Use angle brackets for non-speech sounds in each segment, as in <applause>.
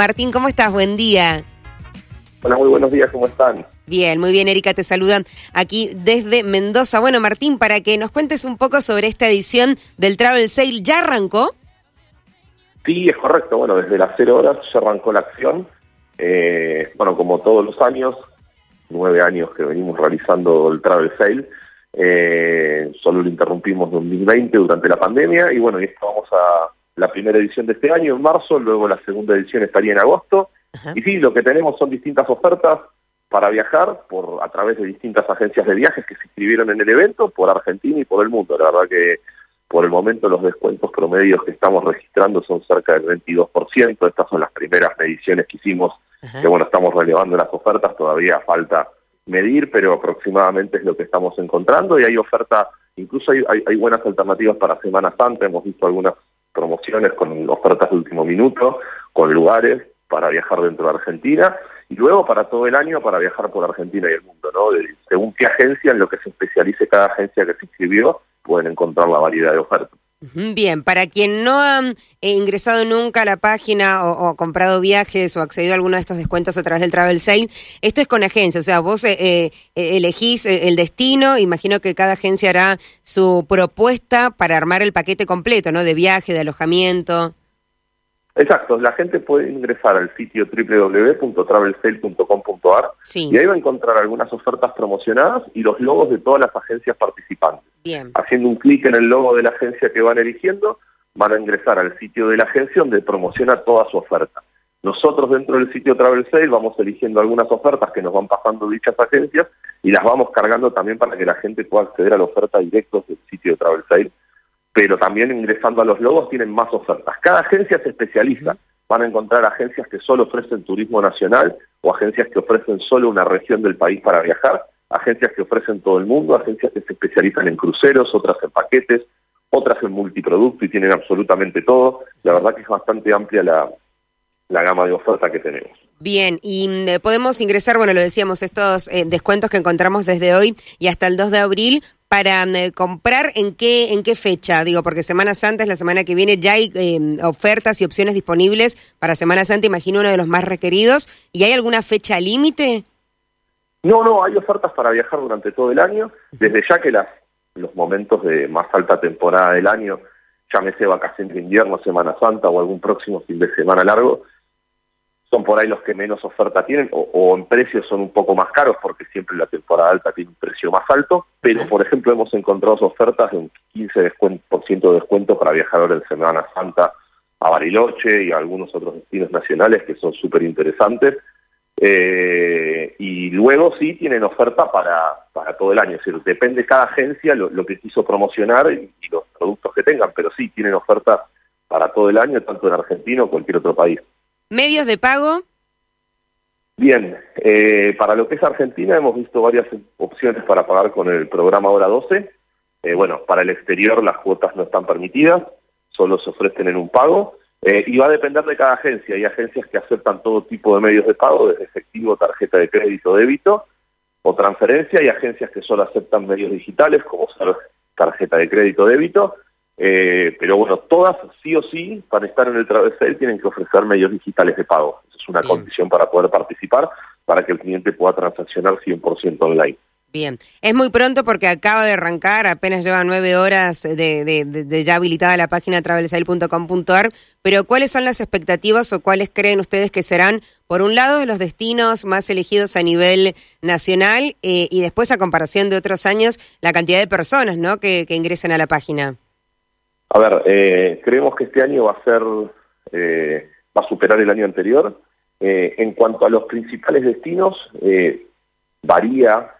Martín, ¿cómo estás? Buen día. Hola, muy buenos días, ¿cómo están? Bien, muy bien, Erika, te saludan aquí desde Mendoza. Bueno, Martín, para que nos cuentes un poco sobre esta edición del Travel Sale, ¿ya arrancó? Sí, es correcto. Bueno, desde las cero horas ya arrancó la acción. Eh, bueno, como todos los años, nueve años que venimos realizando el Travel Sale, eh, solo lo interrumpimos en 2020 durante la pandemia y bueno, y esto vamos a la primera edición de este año en marzo, luego la segunda edición estaría en agosto. Y sí, lo que tenemos son distintas ofertas para viajar por a través de distintas agencias de viajes que se inscribieron en el evento por Argentina y por el mundo. La verdad que por el momento los descuentos promedios que estamos registrando son cerca del 22%. Estas son las primeras mediciones que hicimos, que bueno, estamos relevando las ofertas, todavía falta medir, pero aproximadamente es lo que estamos encontrando. Y hay oferta, incluso hay, hay, hay buenas alternativas para Semana Santa, hemos visto algunas promociones con ofertas de último minuto, con lugares, para viajar dentro de Argentina y luego para todo el año para viajar por Argentina y el mundo, ¿no? según qué agencia, en lo que se especialice cada agencia que se inscribió, pueden encontrar la variedad de ofertas. Bien, para quien no ha eh, ingresado nunca a la página o, comprado viajes o accedido a alguno de estos descuentos a través del Travel Sale, esto es con agencia, o sea, vos eh, eh, elegís el destino, imagino que cada agencia hará su propuesta para armar el paquete completo, ¿no? De viaje, de alojamiento. Exacto, la gente puede ingresar al sitio www.travelsale.com.ar y ahí va a encontrar algunas ofertas promocionadas y los logos de todas las agencias participantes. Bien. Haciendo un clic en el logo de la agencia que van eligiendo, van a ingresar al sitio de la agencia donde promociona toda su oferta. Nosotros dentro del sitio Travel Sale vamos eligiendo algunas ofertas que nos van pasando dichas agencias y las vamos cargando también para que la gente pueda acceder a la oferta directo del sitio de Travel Sale pero también ingresando a los logos tienen más ofertas. Cada agencia se especializa. Van a encontrar agencias que solo ofrecen turismo nacional o agencias que ofrecen solo una región del país para viajar, agencias que ofrecen todo el mundo, agencias que se especializan en cruceros, otras en paquetes, otras en multiproducto y tienen absolutamente todo. La verdad que es bastante amplia la, la gama de oferta que tenemos. Bien, y mm, podemos ingresar, bueno, lo decíamos, estos eh, descuentos que encontramos desde hoy y hasta el 2 de abril para mm, comprar en qué en qué fecha digo porque Semana Santa es la semana que viene ya hay em, ofertas y opciones disponibles para Semana Santa imagino uno de los más requeridos. Y hay alguna fecha límite no no hay ofertas para viajar durante todo el año. Desde ya que las los momentos de más alta temporada del año llámese vacaciones de invierno Semana Santa o algún próximo fin de semana largo son por ahí los que menos oferta tienen, o, en precios son un poco más caros, porque siempre la temporada alta tiene un precio más alto, pero por ejemplo hemos encontrado ofertas de un 15% de descuento para viajar en Semana Santa a Bariloche y a algunos otros destinos nacionales que son súper interesantes. Eh, y luego sí tienen oferta para, para todo el año, es decir, depende cada agencia lo, que quiso promocionar y, y, los productos que tengan, pero sí tienen oferta para todo el año, tanto en Argentina o cualquier otro país. ¿Medios de pago? Bien, eh, para lo que es Argentina hemos visto varias opciones para pagar con el programa Hora 12. Eh, bueno, para el exterior las cuotas no están permitidas, solo se ofrecen en un pago. Eh, y va a depender de cada agencia. Hay agencias que aceptan todo tipo de medios de pago, desde efectivo, tarjeta de crédito, débito o transferencia. Hay agencias que solo aceptan medios digitales, como tarjeta de crédito, débito. Eh, pero bueno, todas sí o sí, para estar en el Travesel, tienen que ofrecer medios digitales de pago. Esa es una condición para poder participar, para que el cliente pueda transaccionar 100% online. Bien, es muy pronto porque acaba de arrancar, apenas lleva nueve horas de, ya habilitada la página travelsail.com.ar, pero ¿cuáles son las expectativas o cuáles creen ustedes que serán, por un lado, los destinos más elegidos a nivel nacional eh, y después, a comparación de otros años, la cantidad de personas ¿no? que, que ingresen a la página? A ver, eh, creemos que este año va a ser, eh, va a superar el año anterior. Eh, en cuanto a los principales destinos, varía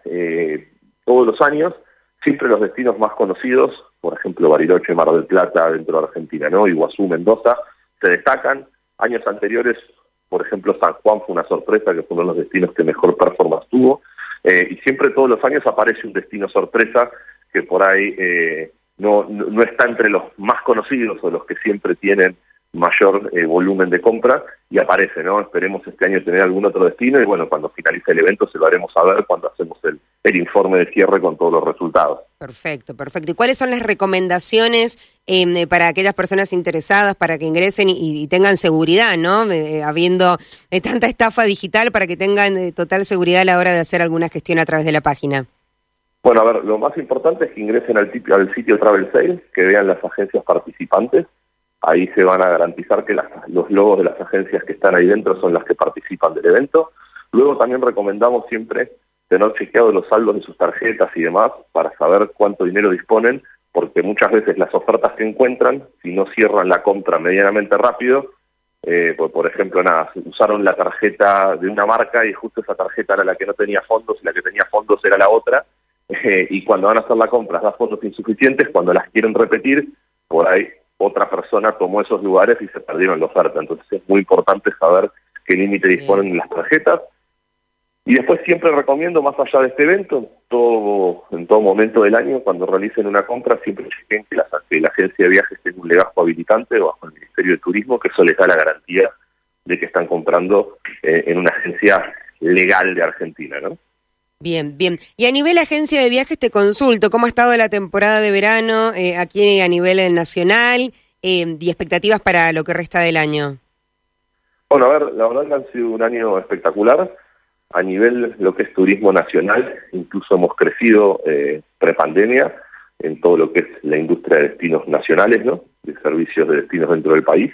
todos los años. Siempre los destinos más conocidos, por ejemplo, Bariloche, Mar del Plata, dentro de Argentina, ¿no? Iguazú, Mendoza, se destacan. Años anteriores, por ejemplo, San Juan fue una sorpresa, que fue uno de los destinos que mejor performance tuvo. y siempre todos los años aparece un destino sorpresa que por ahí no, no, está entre los más conocidos o los que siempre tienen mayor eh, volumen de compra y aparece, ¿no? Esperemos este año tener algún otro destino y bueno, cuando finalice el evento se lo haremos saber cuando hacemos el, el informe de cierre con todos los resultados. Perfecto, perfecto. ¿Y cuáles son las recomendaciones eh, para aquellas personas interesadas para que ingresen y, tengan seguridad, ¿no? Eh, habiendo tanta estafa digital para que tengan total seguridad a la hora de hacer alguna gestión a través de la página. Bueno, a ver, lo más importante es que ingresen al, al sitio Travel Sales, que vean las agencias participantes Ahí se van a garantizar que los logos de las agencias que están ahí dentro son las que participan del evento. Luego también recomendamos siempre tener chequeado los saldos de sus tarjetas y demás para saber cuánto dinero disponen, porque muchas veces las ofertas que encuentran, si no cierran la compra medianamente rápido, eh, pues, por ejemplo, nada, usaron la tarjeta de una marca y justo esa tarjeta era la que no tenía fondos y la que tenía fondos era la otra, eh, y cuando van a hacer la compra da fondos insuficientes, cuando las quieren repetir, por ahí otra persona tomó esos lugares y se perdieron la oferta. Entonces es muy importante saber qué límite disponen las tarjetas. Y después siempre recomiendo, más allá de este evento, todo, en todo momento del año, cuando realicen una compra, siempre chequen que la, la agencia de viajes tenga un legajo habilitante bajo el Ministerio de Turismo, que eso les da la garantía de que están comprando eh, en una agencia legal de Argentina, ¿no? Bien, bien. Y a nivel agencia de viajes te consulto, ¿cómo ha estado la temporada de verano eh, aquí a nivel nacional eh, y expectativas para lo que resta del año? Bueno, a ver, la verdad que ha sido un año espectacular. A nivel lo que es turismo nacional, incluso hemos crecido eh, prepandemia en todo lo que es la industria de destinos nacionales, ¿no? De servicios de destinos dentro del país.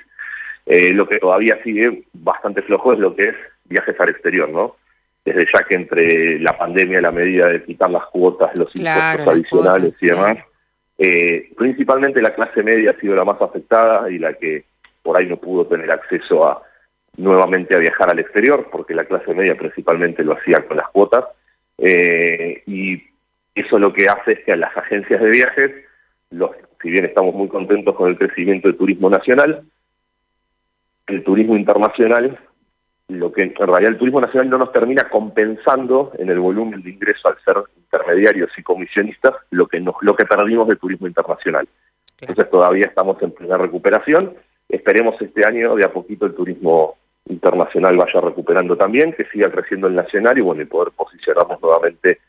Eh, lo que todavía sigue bastante flojo es lo que es viajes al exterior, ¿no? Desde ya que entre la pandemia y la medida de quitar las cuotas, los impuestos adicionales y demás, eh, principalmente la clase media ha sido la más afectada y la que por ahí no pudo tener acceso a nuevamente a viajar al exterior, porque la clase media principalmente lo hacía con las cuotas, eh, y eso lo que hace es que a las agencias de viajes, los, si bien estamos muy contentos con el crecimiento del turismo nacional, el turismo internacional lo que en realidad el turismo nacional no nos termina compensando en el volumen de ingreso al ser intermediarios y comisionistas lo que nos lo que perdimos del turismo internacional. Entonces todavía estamos en plena recuperación. Esperemos este año de a poquito el turismo internacional vaya recuperando también, que siga creciendo el nacional y bueno, y poder posicionarnos nuevamente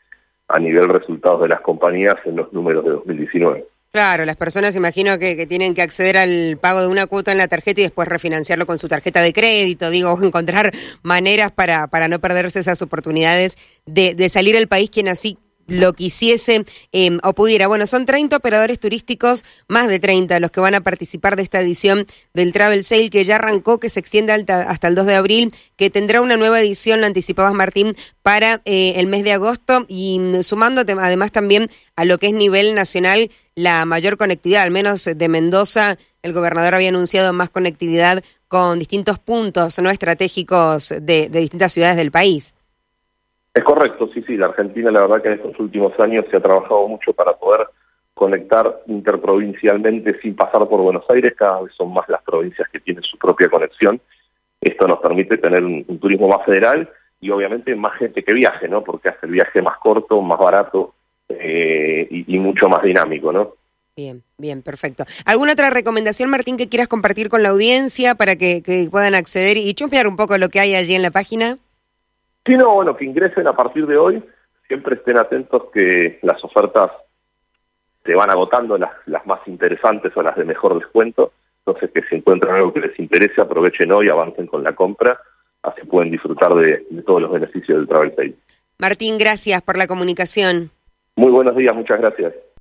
a nivel resultados de las compañías en los números de 2019. Claro, las personas imagino que, tienen que acceder al pago de una cuota en la tarjeta y después refinanciarlo con su tarjeta de crédito, digo, <laughs> encontrar maneras para, para no perderse esas oportunidades de, de salir al país quien así lo quisiese eh, o pudiera. Bueno, son 30 operadores turísticos, más de 30 los que van a participar de esta edición del Travel Sale que ya arrancó, que se extiende hasta, el 2 de abril, que tendrá una nueva edición, lo anticipabas Martín, para eh, el mes de agosto y mm, sumando además también a lo que es nivel nacional la mayor conectividad, al menos de Mendoza, el gobernador había anunciado más conectividad con distintos puntos no estratégicos de distintas ciudades del país. Es correcto, sí, sí, la Argentina la verdad que en estos últimos años se ha trabajado mucho para poder conectar interprovincialmente sin pasar por Buenos Aires, cada vez son más las provincias que tienen su propia conexión. Esto nos permite tener un, turismo más federal y obviamente más gente que viaje, ¿no? Porque hace el viaje más corto, más barato eh, y, mucho más dinámico, ¿no? Bien, bien, perfecto. ¿Alguna otra recomendación, Martín, que quieras compartir con la audiencia para que, que puedan acceder y chusmear un poco lo que hay allí en la página? Sí, no, bueno, que ingresen a partir de hoy, siempre estén atentos que las ofertas se van agotando, las, las más interesantes o las de mejor descuento, entonces que si encuentran algo que les interese, aprovechen hoy, avancen con la compra, así pueden disfrutar de, de todos los beneficios del Travel Sale. Martín, gracias por la comunicación. Muy buenos días, muchas gracias.